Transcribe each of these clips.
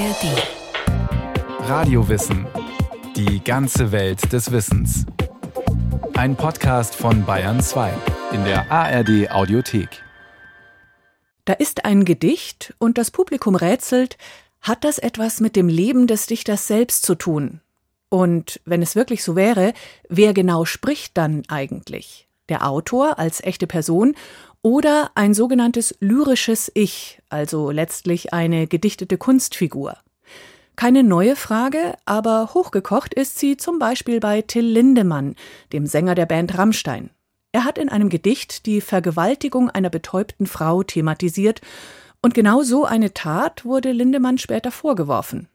ARD. Radiowissen. Die ganze Welt des Wissens. Ein Podcast von Bayern 2 in der ARD Audiothek. Da ist ein Gedicht und das Publikum rätselt, hat das etwas mit dem Leben des Dichters selbst zu tun? Und wenn es wirklich so wäre, wer genau spricht dann eigentlich? Der Autor als echte Person oder ein sogenanntes lyrisches Ich, also letztlich eine gedichtete Kunstfigur. Keine neue Frage, aber hochgekocht ist sie zum Beispiel bei Till Lindemann, dem Sänger der Band Rammstein. Er hat in einem Gedicht die Vergewaltigung einer betäubten Frau thematisiert, und genau so eine Tat wurde Lindemann später vorgeworfen.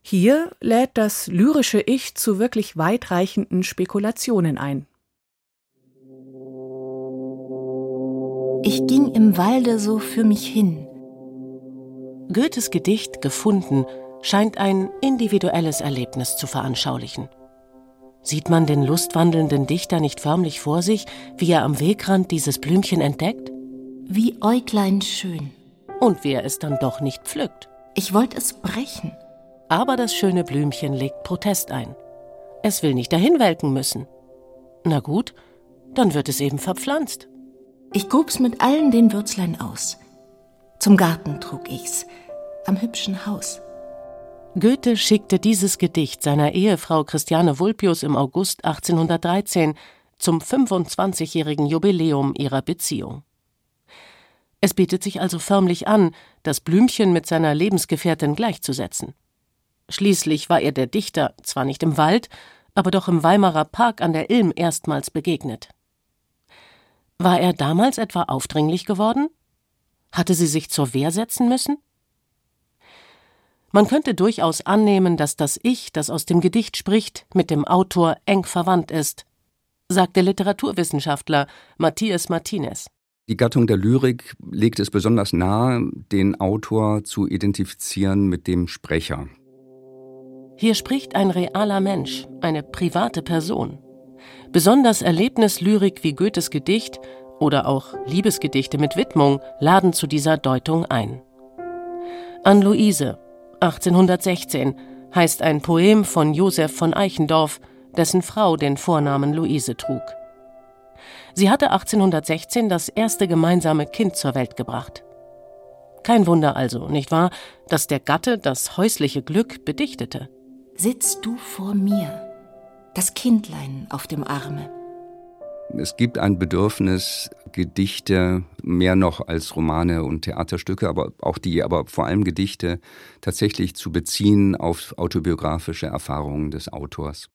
Hier lädt das lyrische Ich zu wirklich weitreichenden Spekulationen ein. Ich ging im Walde so für mich hin. Goethes Gedicht Gefunden scheint ein individuelles Erlebnis zu veranschaulichen. Sieht man den lustwandelnden Dichter nicht förmlich vor sich, wie er am Wegrand dieses Blümchen entdeckt? Wie Äuglein schön. Und wie er es dann doch nicht pflückt. Ich wollte es brechen. Aber das schöne Blümchen legt Protest ein. Es will nicht dahin welken müssen. Na gut, dann wird es eben verpflanzt. Ich grub's mit allen den Würzlein aus. Zum Garten trug ich's, am hübschen Haus. Goethe schickte dieses Gedicht seiner Ehefrau Christiane Vulpius im August 1813 zum 25-jährigen Jubiläum ihrer Beziehung. Es bietet sich also förmlich an, das Blümchen mit seiner Lebensgefährtin gleichzusetzen. Schließlich war er der Dichter zwar nicht im Wald, aber doch im Weimarer Park an der Ilm erstmals begegnet. War er damals etwa aufdringlich geworden? Hatte sie sich zur Wehr setzen müssen? Man könnte durchaus annehmen, dass das Ich, das aus dem Gedicht spricht, mit dem Autor eng verwandt ist, sagt der Literaturwissenschaftler Matthias Martinez. Die Gattung der Lyrik legt es besonders nahe, den Autor zu identifizieren mit dem Sprecher. Hier spricht ein realer Mensch, eine private Person. Besonders Erlebnislyrik wie Goethes Gedicht oder auch Liebesgedichte mit Widmung laden zu dieser Deutung ein. An Luise, 1816, heißt ein Poem von Josef von Eichendorff, dessen Frau den Vornamen Luise trug. Sie hatte 1816 das erste gemeinsame Kind zur Welt gebracht. Kein Wunder also, nicht wahr, dass der Gatte das häusliche Glück bedichtete. Sitzt du vor mir, das Kindlein auf dem Arme. Es gibt ein Bedürfnis, Gedichte mehr noch als Romane und Theaterstücke, aber auch die, aber vor allem Gedichte tatsächlich zu beziehen auf autobiografische Erfahrungen des Autors.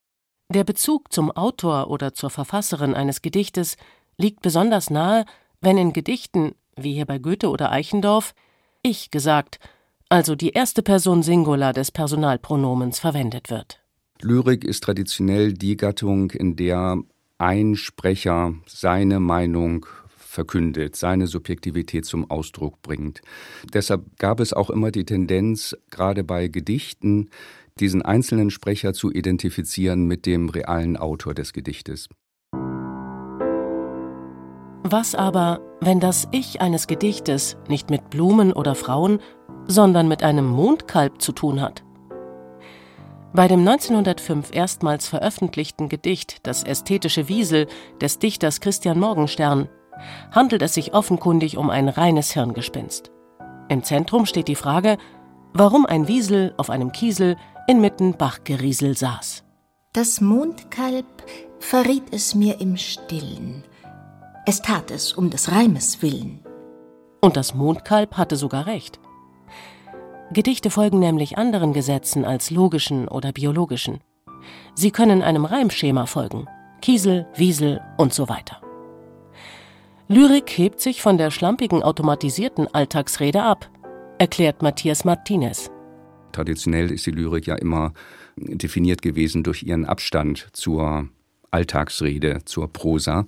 Der Bezug zum Autor oder zur Verfasserin eines Gedichtes liegt besonders nahe, wenn in Gedichten, wie hier bei Goethe oder Eichendorff, ich gesagt, also die erste Person Singular des Personalpronomens verwendet wird. Lyrik ist traditionell die Gattung, in der ein Sprecher seine Meinung verkündet, seine Subjektivität zum Ausdruck bringt. Deshalb gab es auch immer die Tendenz, gerade bei Gedichten, diesen einzelnen Sprecher zu identifizieren mit dem realen Autor des Gedichtes. Was aber, wenn das Ich eines Gedichtes nicht mit Blumen oder Frauen, sondern mit einem Mondkalb zu tun hat? Bei dem 1905 erstmals veröffentlichten Gedicht Das ästhetische Wiesel des Dichters Christian Morgenstern handelt es sich offenkundig um ein reines Hirngespinst. Im Zentrum steht die Frage, warum ein Wiesel auf einem Kiesel inmitten Bachgeriesel saß. Das Mondkalb verriet es mir im Stillen. Es tat es um des Reimes willen. Und das Mondkalb hatte sogar recht. Gedichte folgen nämlich anderen Gesetzen als logischen oder biologischen. Sie können einem Reimschema folgen. Kiesel, Wiesel und so weiter. Lyrik hebt sich von der schlampigen automatisierten Alltagsrede ab, erklärt Matthias Martinez. Traditionell ist die Lyrik ja immer definiert gewesen durch ihren Abstand zur Alltagsrede, zur Prosa,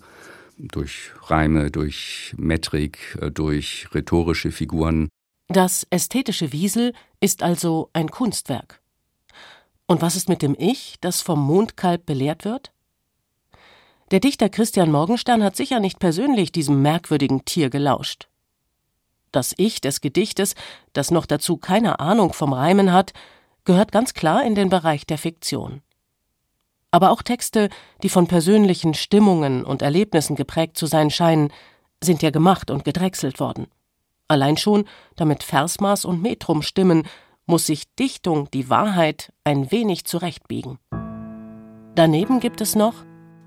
durch Reime, durch Metrik, durch rhetorische Figuren. Das ästhetische Wiesel ist also ein Kunstwerk. Und was ist mit dem Ich, das vom Mondkalb belehrt wird? Der Dichter Christian Morgenstern hat sicher nicht persönlich diesem merkwürdigen Tier gelauscht. Das Ich des Gedichtes, das noch dazu keine Ahnung vom Reimen hat, gehört ganz klar in den Bereich der Fiktion. Aber auch Texte, die von persönlichen Stimmungen und Erlebnissen geprägt zu sein scheinen, sind ja gemacht und gedrechselt worden. Allein schon, damit Versmaß und Metrum stimmen, muss sich Dichtung die Wahrheit ein wenig zurechtbiegen. Daneben gibt es noch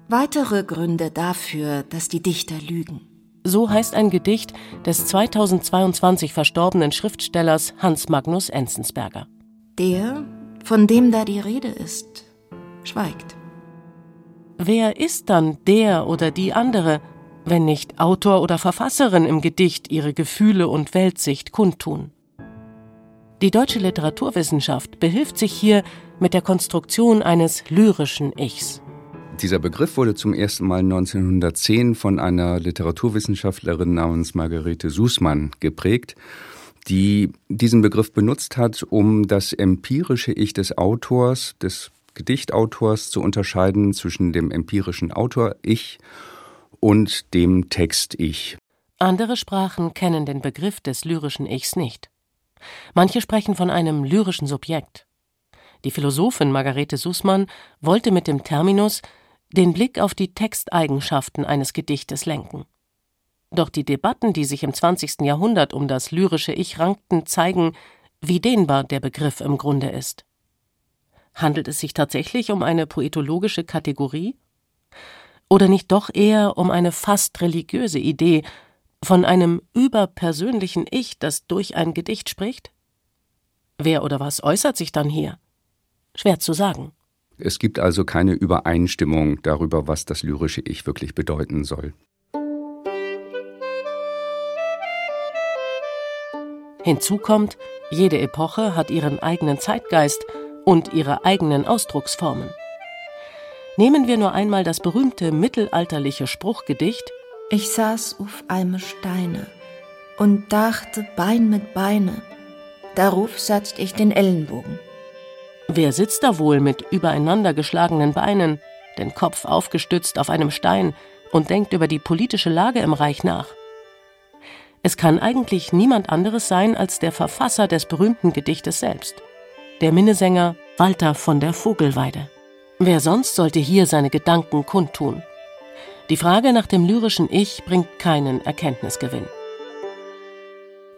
weitere Gründe dafür, dass die Dichter lügen. So heißt ein Gedicht des 2022 verstorbenen Schriftstellers Hans Magnus Enzensberger. Der, von dem da die Rede ist, schweigt. Wer ist dann der oder die andere, wenn nicht Autor oder Verfasserin im Gedicht ihre Gefühle und Weltsicht kundtun? Die deutsche Literaturwissenschaft behilft sich hier mit der Konstruktion eines lyrischen Ichs. Dieser Begriff wurde zum ersten Mal 1910 von einer Literaturwissenschaftlerin namens Margarete Sußmann geprägt, die diesen Begriff benutzt hat, um das empirische Ich des Autors, des Gedichtautors zu unterscheiden zwischen dem empirischen Autor-Ich und dem Text-Ich. Andere Sprachen kennen den Begriff des lyrischen Ichs nicht. Manche sprechen von einem lyrischen Subjekt. Die Philosophin Margarete Sußmann wollte mit dem Terminus den Blick auf die Texteigenschaften eines Gedichtes lenken. Doch die Debatten, die sich im 20. Jahrhundert um das lyrische Ich rankten, zeigen, wie dehnbar der Begriff im Grunde ist. Handelt es sich tatsächlich um eine poetologische Kategorie? Oder nicht doch eher um eine fast religiöse Idee von einem überpersönlichen Ich, das durch ein Gedicht spricht? Wer oder was äußert sich dann hier? Schwer zu sagen. Es gibt also keine Übereinstimmung darüber, was das lyrische Ich wirklich bedeuten soll. Hinzu kommt, jede Epoche hat ihren eigenen Zeitgeist und ihre eigenen Ausdrucksformen. Nehmen wir nur einmal das berühmte mittelalterliche Spruchgedicht Ich saß auf einem Steine und dachte Bein mit Beine, darauf setzt ich den Ellenbogen. Wer sitzt da wohl mit übereinander geschlagenen Beinen, den Kopf aufgestützt auf einem Stein und denkt über die politische Lage im Reich nach? Es kann eigentlich niemand anderes sein als der Verfasser des berühmten Gedichtes selbst der Minnesänger Walter von der Vogelweide. Wer sonst sollte hier seine Gedanken kundtun? Die Frage nach dem lyrischen Ich bringt keinen Erkenntnisgewinn.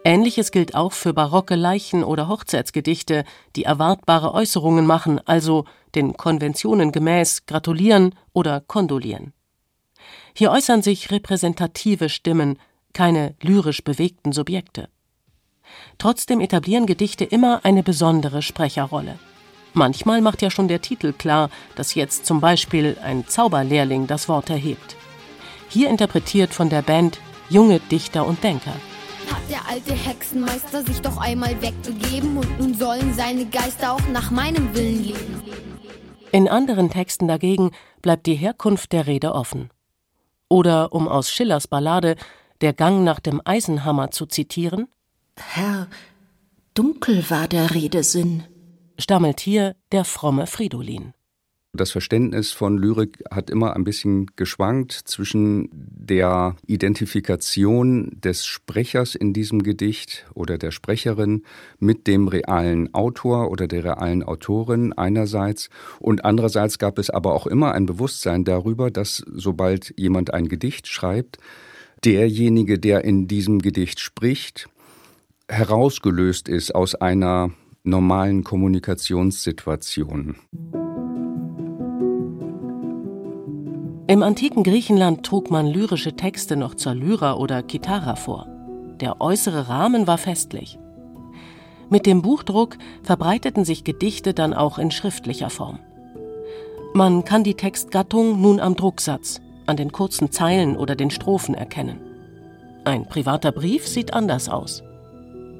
Ähnliches gilt auch für barocke Leichen- oder Hochzeitsgedichte, die erwartbare Äußerungen machen, also den Konventionen gemäß gratulieren oder kondolieren. Hier äußern sich repräsentative Stimmen, keine lyrisch bewegten Subjekte. Trotzdem etablieren Gedichte immer eine besondere Sprecherrolle. Manchmal macht ja schon der Titel klar, dass jetzt zum Beispiel ein Zauberlehrling das Wort erhebt. Hier interpretiert von der Band junge Dichter und Denker. Hat der alte Hexenmeister sich doch einmal weggegeben und nun sollen seine Geister auch nach meinem Willen leben. In anderen Texten dagegen bleibt die Herkunft der Rede offen. Oder um aus Schillers Ballade Der Gang nach dem Eisenhammer zu zitieren, Herr, dunkel war der Redesinn, stammelt hier der fromme Fridolin. Das Verständnis von Lyrik hat immer ein bisschen geschwankt zwischen der Identifikation des Sprechers in diesem Gedicht oder der Sprecherin mit dem realen Autor oder der realen Autorin einerseits und andererseits gab es aber auch immer ein Bewusstsein darüber, dass sobald jemand ein Gedicht schreibt, derjenige, der in diesem Gedicht spricht, herausgelöst ist aus einer normalen Kommunikationssituation. Im antiken Griechenland trug man lyrische Texte noch zur Lyra oder Kitara vor. Der äußere Rahmen war festlich. Mit dem Buchdruck verbreiteten sich Gedichte dann auch in schriftlicher Form. Man kann die Textgattung nun am Drucksatz, an den kurzen Zeilen oder den Strophen erkennen. Ein privater Brief sieht anders aus.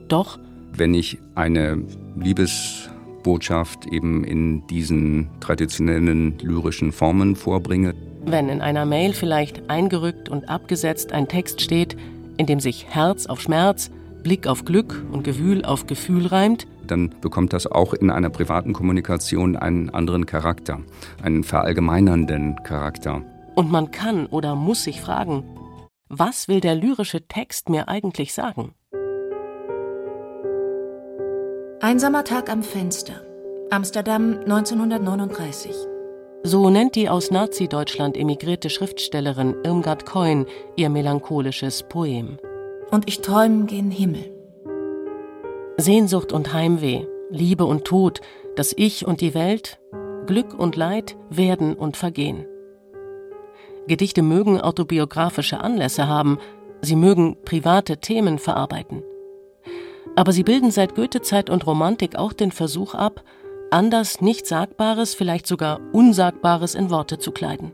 Doch wenn ich eine Liebesbotschaft eben in diesen traditionellen lyrischen Formen vorbringe. Wenn in einer Mail vielleicht eingerückt und abgesetzt ein Text steht, in dem sich Herz auf Schmerz, Blick auf Glück und Gewühl auf Gefühl reimt, dann bekommt das auch in einer privaten Kommunikation einen anderen Charakter, einen verallgemeinernden Charakter. Und man kann oder muss sich fragen, was will der lyrische Text mir eigentlich sagen? Einsamer Tag am Fenster. Amsterdam 1939. So nennt die aus Nazi-Deutschland emigrierte Schriftstellerin Irmgard Keun ihr melancholisches Poem. Und ich träume gen Himmel. Sehnsucht und Heimweh, Liebe und Tod, das Ich und die Welt, Glück und Leid werden und vergehen. Gedichte mögen autobiografische Anlässe haben, sie mögen private Themen verarbeiten. Aber sie bilden seit Goethezeit und Romantik auch den Versuch ab, anders nicht Sagbares, vielleicht sogar Unsagbares in Worte zu kleiden.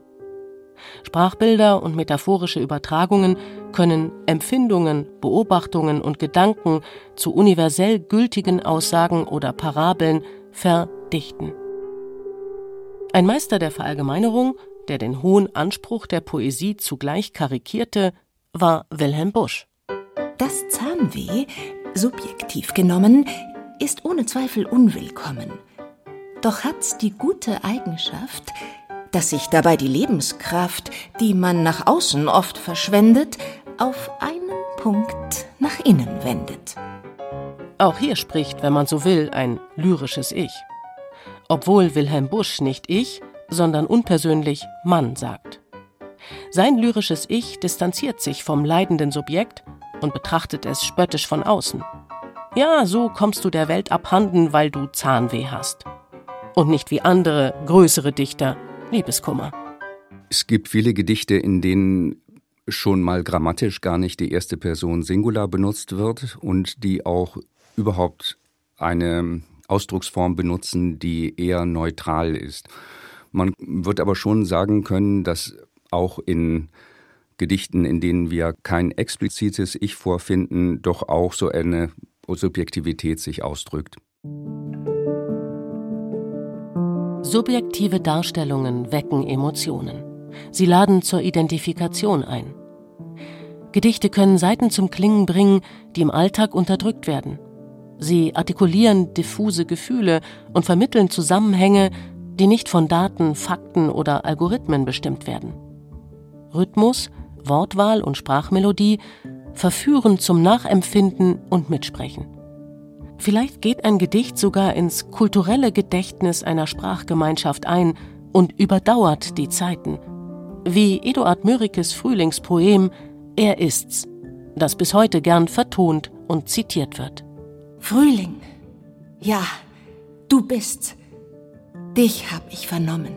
Sprachbilder und metaphorische Übertragungen können Empfindungen, Beobachtungen und Gedanken zu universell gültigen Aussagen oder Parabeln verdichten. Ein Meister der Verallgemeinerung, der den hohen Anspruch der Poesie zugleich karikierte, war Wilhelm Busch. Das Zahnweh, subjektiv genommen, ist ohne Zweifel unwillkommen. Doch hat die gute Eigenschaft, dass sich dabei die Lebenskraft, die man nach außen oft verschwendet, auf einen Punkt nach innen wendet. Auch hier spricht, wenn man so will, ein lyrisches Ich. Obwohl Wilhelm Busch nicht Ich, sondern unpersönlich Mann sagt. Sein lyrisches Ich distanziert sich vom leidenden Subjekt und betrachtet es spöttisch von außen. Ja, so kommst du der Welt abhanden, weil du Zahnweh hast. Und nicht wie andere, größere Dichter, Liebeskummer. Es gibt viele Gedichte, in denen schon mal grammatisch gar nicht die erste Person Singular benutzt wird und die auch überhaupt eine Ausdrucksform benutzen, die eher neutral ist. Man wird aber schon sagen können, dass auch in Gedichten, in denen wir kein explizites Ich vorfinden, doch auch so eine Subjektivität sich ausdrückt. Subjektive Darstellungen wecken Emotionen. Sie laden zur Identifikation ein. Gedichte können Seiten zum Klingen bringen, die im Alltag unterdrückt werden. Sie artikulieren diffuse Gefühle und vermitteln Zusammenhänge, die nicht von Daten, Fakten oder Algorithmen bestimmt werden. Rhythmus, Wortwahl und Sprachmelodie verführen zum Nachempfinden und Mitsprechen. Vielleicht geht ein Gedicht sogar ins kulturelle Gedächtnis einer Sprachgemeinschaft ein und überdauert die Zeiten. Wie Eduard Mörikes Frühlingspoem Er ist's, das bis heute gern vertont und zitiert wird. Frühling, ja, du bist's. Dich hab ich vernommen.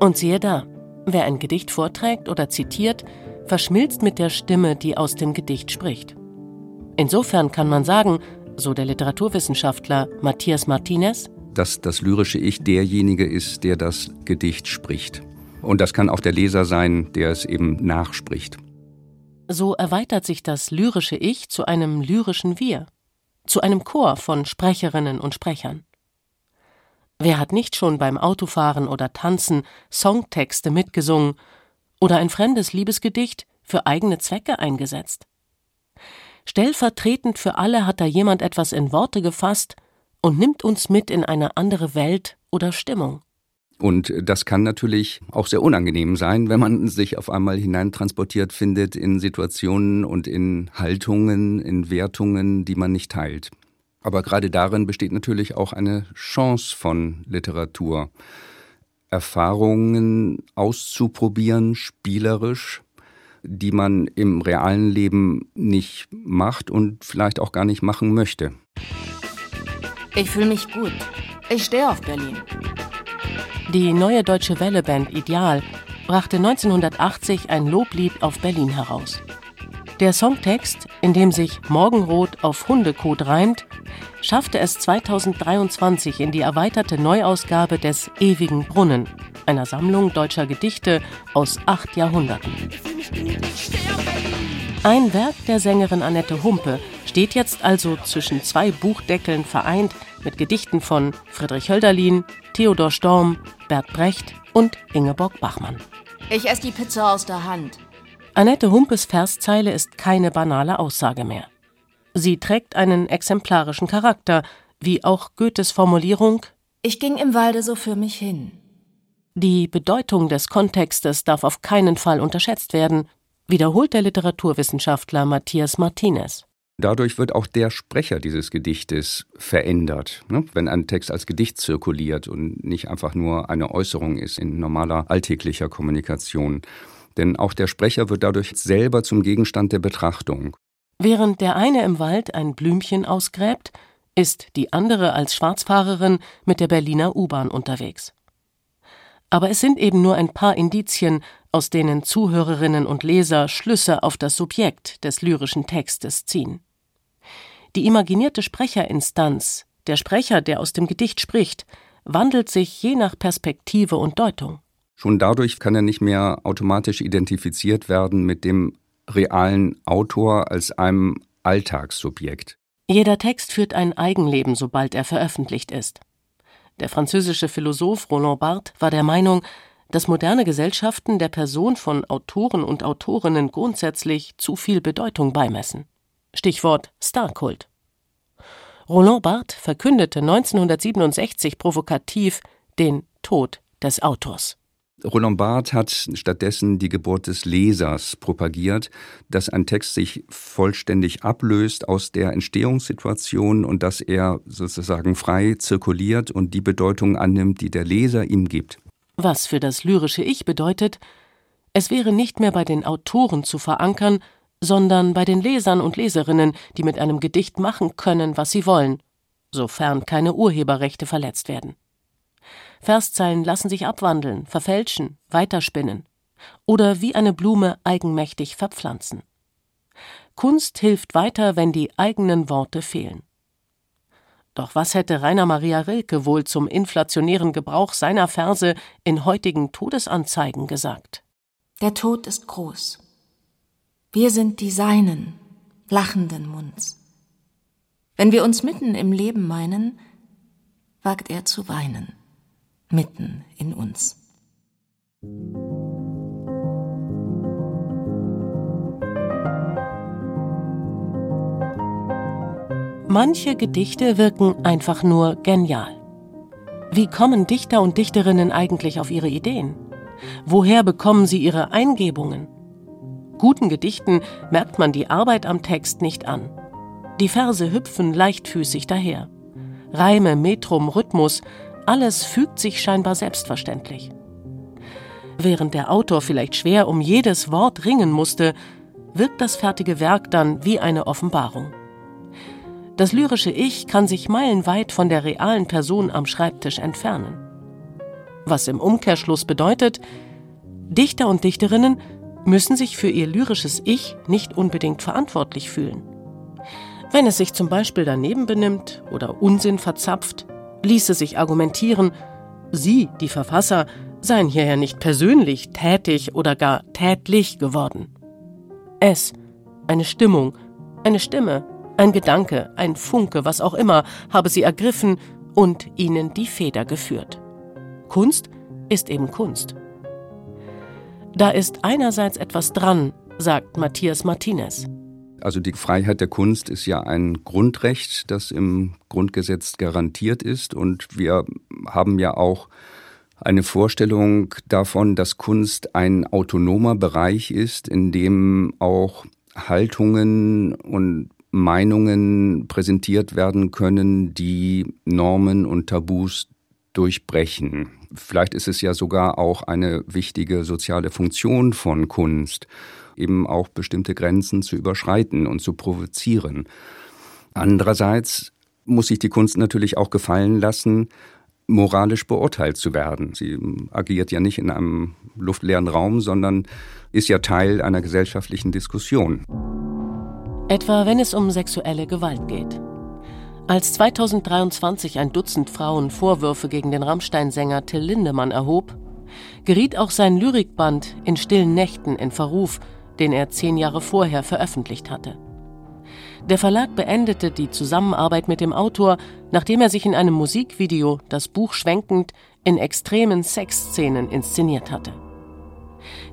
Und siehe da, wer ein Gedicht vorträgt oder zitiert, verschmilzt mit der Stimme, die aus dem Gedicht spricht. Insofern kann man sagen, so der Literaturwissenschaftler Matthias Martinez, dass das lyrische Ich derjenige ist, der das Gedicht spricht. Und das kann auch der Leser sein, der es eben nachspricht. So erweitert sich das lyrische Ich zu einem lyrischen Wir, zu einem Chor von Sprecherinnen und Sprechern. Wer hat nicht schon beim Autofahren oder Tanzen Songtexte mitgesungen oder ein fremdes Liebesgedicht für eigene Zwecke eingesetzt? Stellvertretend für alle hat da jemand etwas in Worte gefasst und nimmt uns mit in eine andere Welt oder Stimmung. Und das kann natürlich auch sehr unangenehm sein, wenn man sich auf einmal hineintransportiert findet in Situationen und in Haltungen, in Wertungen, die man nicht teilt. Aber gerade darin besteht natürlich auch eine Chance von Literatur. Erfahrungen auszuprobieren, spielerisch, die man im realen Leben nicht macht und vielleicht auch gar nicht machen möchte. Ich fühle mich gut. Ich stehe auf Berlin. Die neue deutsche Welleband Ideal brachte 1980 ein Loblied auf Berlin heraus. Der Songtext, in dem sich Morgenrot auf Hundekot reimt, schaffte es 2023 in die erweiterte Neuausgabe des Ewigen Brunnen, einer Sammlung deutscher Gedichte aus acht Jahrhunderten. Ein Werk der Sängerin Annette Humpe steht jetzt also zwischen zwei Buchdeckeln vereint mit Gedichten von Friedrich Hölderlin, Theodor Storm, Bert Brecht und Ingeborg Bachmann. Ich esse die Pizza aus der Hand. Annette Humpes Verszeile ist keine banale Aussage mehr. Sie trägt einen exemplarischen Charakter, wie auch Goethes Formulierung Ich ging im Walde so für mich hin. Die Bedeutung des Kontextes darf auf keinen Fall unterschätzt werden, wiederholt der Literaturwissenschaftler Matthias Martinez. Dadurch wird auch der Sprecher dieses Gedichtes verändert. Ne? Wenn ein Text als Gedicht zirkuliert und nicht einfach nur eine Äußerung ist in normaler alltäglicher Kommunikation. Denn auch der Sprecher wird dadurch selber zum Gegenstand der Betrachtung. Während der eine im Wald ein Blümchen ausgräbt, ist die andere als Schwarzfahrerin mit der Berliner U-Bahn unterwegs. Aber es sind eben nur ein paar Indizien, aus denen Zuhörerinnen und Leser Schlüsse auf das Subjekt des lyrischen Textes ziehen. Die imaginierte Sprecherinstanz, der Sprecher, der aus dem Gedicht spricht, wandelt sich je nach Perspektive und Deutung. Schon dadurch kann er nicht mehr automatisch identifiziert werden mit dem realen Autor als einem Alltagssubjekt. Jeder Text führt ein Eigenleben, sobald er veröffentlicht ist. Der französische Philosoph Roland Barthes war der Meinung, dass moderne Gesellschaften der Person von Autoren und Autorinnen grundsätzlich zu viel Bedeutung beimessen. Stichwort Starkult. Roland Barthes verkündete 1967 provokativ den Tod des Autors. Roland Barthes hat stattdessen die Geburt des Lesers propagiert, dass ein Text sich vollständig ablöst aus der Entstehungssituation und dass er sozusagen frei zirkuliert und die Bedeutung annimmt, die der Leser ihm gibt. Was für das lyrische Ich bedeutet, es wäre nicht mehr bei den Autoren zu verankern, sondern bei den Lesern und Leserinnen, die mit einem Gedicht machen können, was sie wollen, sofern keine Urheberrechte verletzt werden. Verszeilen lassen sich abwandeln, verfälschen, weiterspinnen oder wie eine Blume eigenmächtig verpflanzen. Kunst hilft weiter, wenn die eigenen Worte fehlen. Doch was hätte Rainer Maria Rilke wohl zum inflationären Gebrauch seiner Verse in heutigen Todesanzeigen gesagt? Der Tod ist groß. Wir sind die Seinen, lachenden Munds. Wenn wir uns mitten im Leben meinen, wagt er zu weinen, mitten in uns. Manche Gedichte wirken einfach nur genial. Wie kommen Dichter und Dichterinnen eigentlich auf ihre Ideen? Woher bekommen sie ihre Eingebungen? Guten Gedichten merkt man die Arbeit am Text nicht an. Die Verse hüpfen leichtfüßig daher. Reime, Metrum, Rhythmus, alles fügt sich scheinbar selbstverständlich. Während der Autor vielleicht schwer um jedes Wort ringen musste, wirkt das fertige Werk dann wie eine Offenbarung. Das lyrische Ich kann sich meilenweit von der realen Person am Schreibtisch entfernen. Was im Umkehrschluss bedeutet, Dichter und Dichterinnen müssen sich für ihr lyrisches Ich nicht unbedingt verantwortlich fühlen. Wenn es sich zum Beispiel daneben benimmt oder Unsinn verzapft, ließe sich argumentieren, Sie, die Verfasser, seien hierher nicht persönlich tätig oder gar tätlich geworden. Es, eine Stimmung, eine Stimme, ein Gedanke, ein Funke, was auch immer, habe sie ergriffen und ihnen die Feder geführt. Kunst ist eben Kunst. Da ist einerseits etwas dran, sagt Matthias Martinez. Also die Freiheit der Kunst ist ja ein Grundrecht, das im Grundgesetz garantiert ist. Und wir haben ja auch eine Vorstellung davon, dass Kunst ein autonomer Bereich ist, in dem auch Haltungen und Meinungen präsentiert werden können, die Normen und Tabus durchbrechen. Vielleicht ist es ja sogar auch eine wichtige soziale Funktion von Kunst, eben auch bestimmte Grenzen zu überschreiten und zu provozieren. Andererseits muss sich die Kunst natürlich auch gefallen lassen, moralisch beurteilt zu werden. Sie agiert ja nicht in einem luftleeren Raum, sondern ist ja Teil einer gesellschaftlichen Diskussion. Etwa wenn es um sexuelle Gewalt geht. Als 2023 ein Dutzend Frauen Vorwürfe gegen den Rammstein-Sänger Till Lindemann erhob, geriet auch sein Lyrikband In stillen Nächten in Verruf, den er zehn Jahre vorher veröffentlicht hatte. Der Verlag beendete die Zusammenarbeit mit dem Autor, nachdem er sich in einem Musikvideo, das Buch schwenkend, in extremen Sexszenen inszeniert hatte.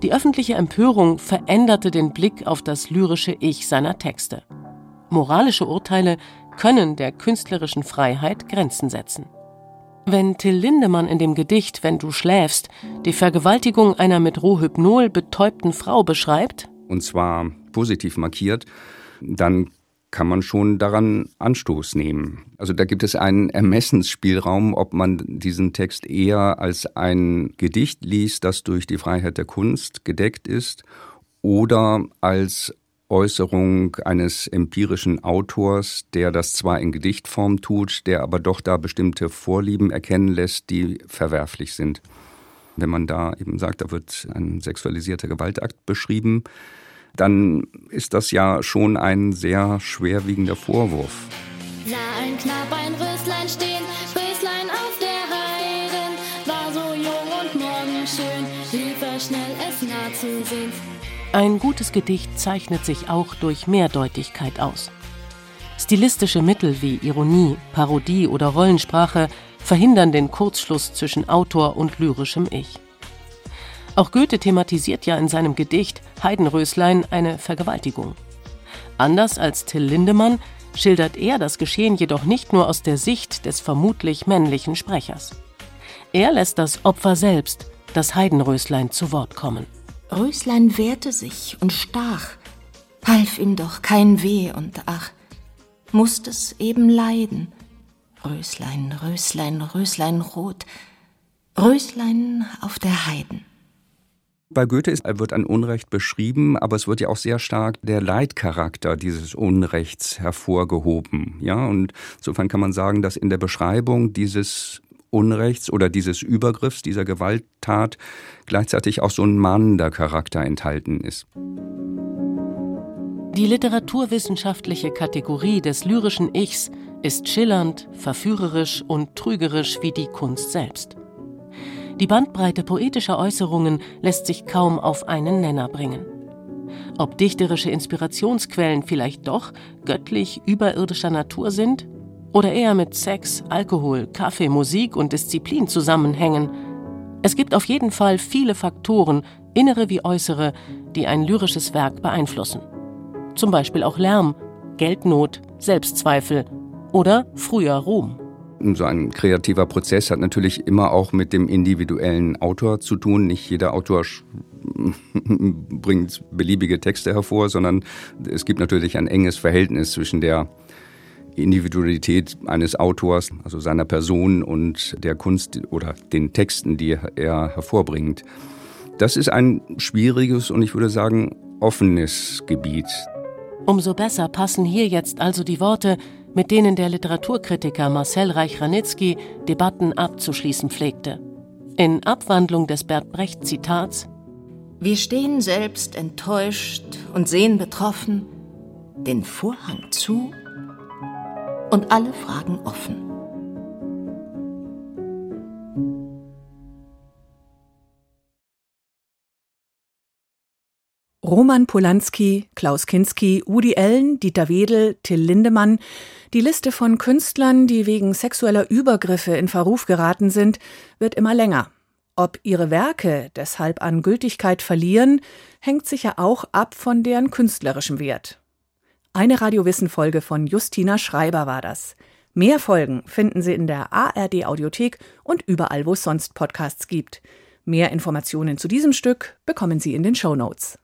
Die öffentliche Empörung veränderte den Blick auf das lyrische Ich seiner Texte. Moralische Urteile können der künstlerischen Freiheit Grenzen setzen. Wenn Till Lindemann in dem Gedicht Wenn du schläfst die Vergewaltigung einer mit Rohhypnol betäubten Frau beschreibt, und zwar positiv markiert, dann kann man schon daran Anstoß nehmen. Also da gibt es einen Ermessensspielraum, ob man diesen Text eher als ein Gedicht liest, das durch die Freiheit der Kunst gedeckt ist, oder als Äußerung eines empirischen Autors, der das zwar in Gedichtform tut, der aber doch da bestimmte Vorlieben erkennen lässt, die verwerflich sind. Wenn man da eben sagt, da wird ein sexualisierter Gewaltakt beschrieben, dann ist das ja schon ein sehr schwerwiegender Vorwurf. Sah ein Knapp ein Röslein stehen, Röslein auf der Heide, war so jung und morgenschön, lief er schnell es nah zu sehen. Ein gutes Gedicht zeichnet sich auch durch Mehrdeutigkeit aus. Stilistische Mittel wie Ironie, Parodie oder Rollensprache verhindern den Kurzschluss zwischen Autor und lyrischem Ich. Auch Goethe thematisiert ja in seinem Gedicht Heidenröslein eine Vergewaltigung. Anders als Till Lindemann schildert er das Geschehen jedoch nicht nur aus der Sicht des vermutlich männlichen Sprechers. Er lässt das Opfer selbst, das Heidenröslein, zu Wort kommen. Röslein wehrte sich und stach, half ihm doch kein Weh und ach, musst es eben leiden. Röslein, Röslein, Röslein rot, Röslein auf der Heiden. Bei Goethe ist, wird ein Unrecht beschrieben, aber es wird ja auch sehr stark der Leitcharakter dieses Unrechts hervorgehoben. Ja, und insofern kann man sagen, dass in der Beschreibung dieses Unrechts oder dieses Übergriffs, dieser Gewalttat gleichzeitig auch so ein mahnender Charakter enthalten ist. Die literaturwissenschaftliche Kategorie des lyrischen Ichs ist schillernd, verführerisch und trügerisch wie die Kunst selbst. Die Bandbreite poetischer Äußerungen lässt sich kaum auf einen Nenner bringen. Ob dichterische Inspirationsquellen vielleicht doch göttlich überirdischer Natur sind oder eher mit Sex, Alkohol, Kaffee, Musik und Disziplin zusammenhängen. Es gibt auf jeden Fall viele Faktoren, innere wie äußere, die ein lyrisches Werk beeinflussen. Zum Beispiel auch Lärm, Geldnot, Selbstzweifel oder früher Ruhm. So ein kreativer Prozess hat natürlich immer auch mit dem individuellen Autor zu tun. Nicht jeder Autor bringt beliebige Texte hervor, sondern es gibt natürlich ein enges Verhältnis zwischen der Individualität eines Autors, also seiner Person und der Kunst oder den Texten, die er hervorbringt. Das ist ein schwieriges und ich würde sagen offenes Gebiet. Umso besser passen hier jetzt also die Worte, mit denen der Literaturkritiker Marcel Reich-Ranitzky Debatten abzuschließen pflegte. In Abwandlung des Bert Brecht-Zitats Wir stehen selbst enttäuscht und sehen betroffen den Vorhang zu und alle Fragen offen. Roman Polanski, Klaus Kinski, Udi Allen, Dieter Wedel, Till Lindemann. Die Liste von Künstlern, die wegen sexueller Übergriffe in Verruf geraten sind, wird immer länger. Ob ihre Werke deshalb an Gültigkeit verlieren, hängt sicher auch ab von deren künstlerischem Wert. Eine Radiowissen-Folge von Justina Schreiber war das. Mehr Folgen finden Sie in der ARD Audiothek und überall, wo es sonst Podcasts gibt. Mehr Informationen zu diesem Stück bekommen Sie in den Show Notes.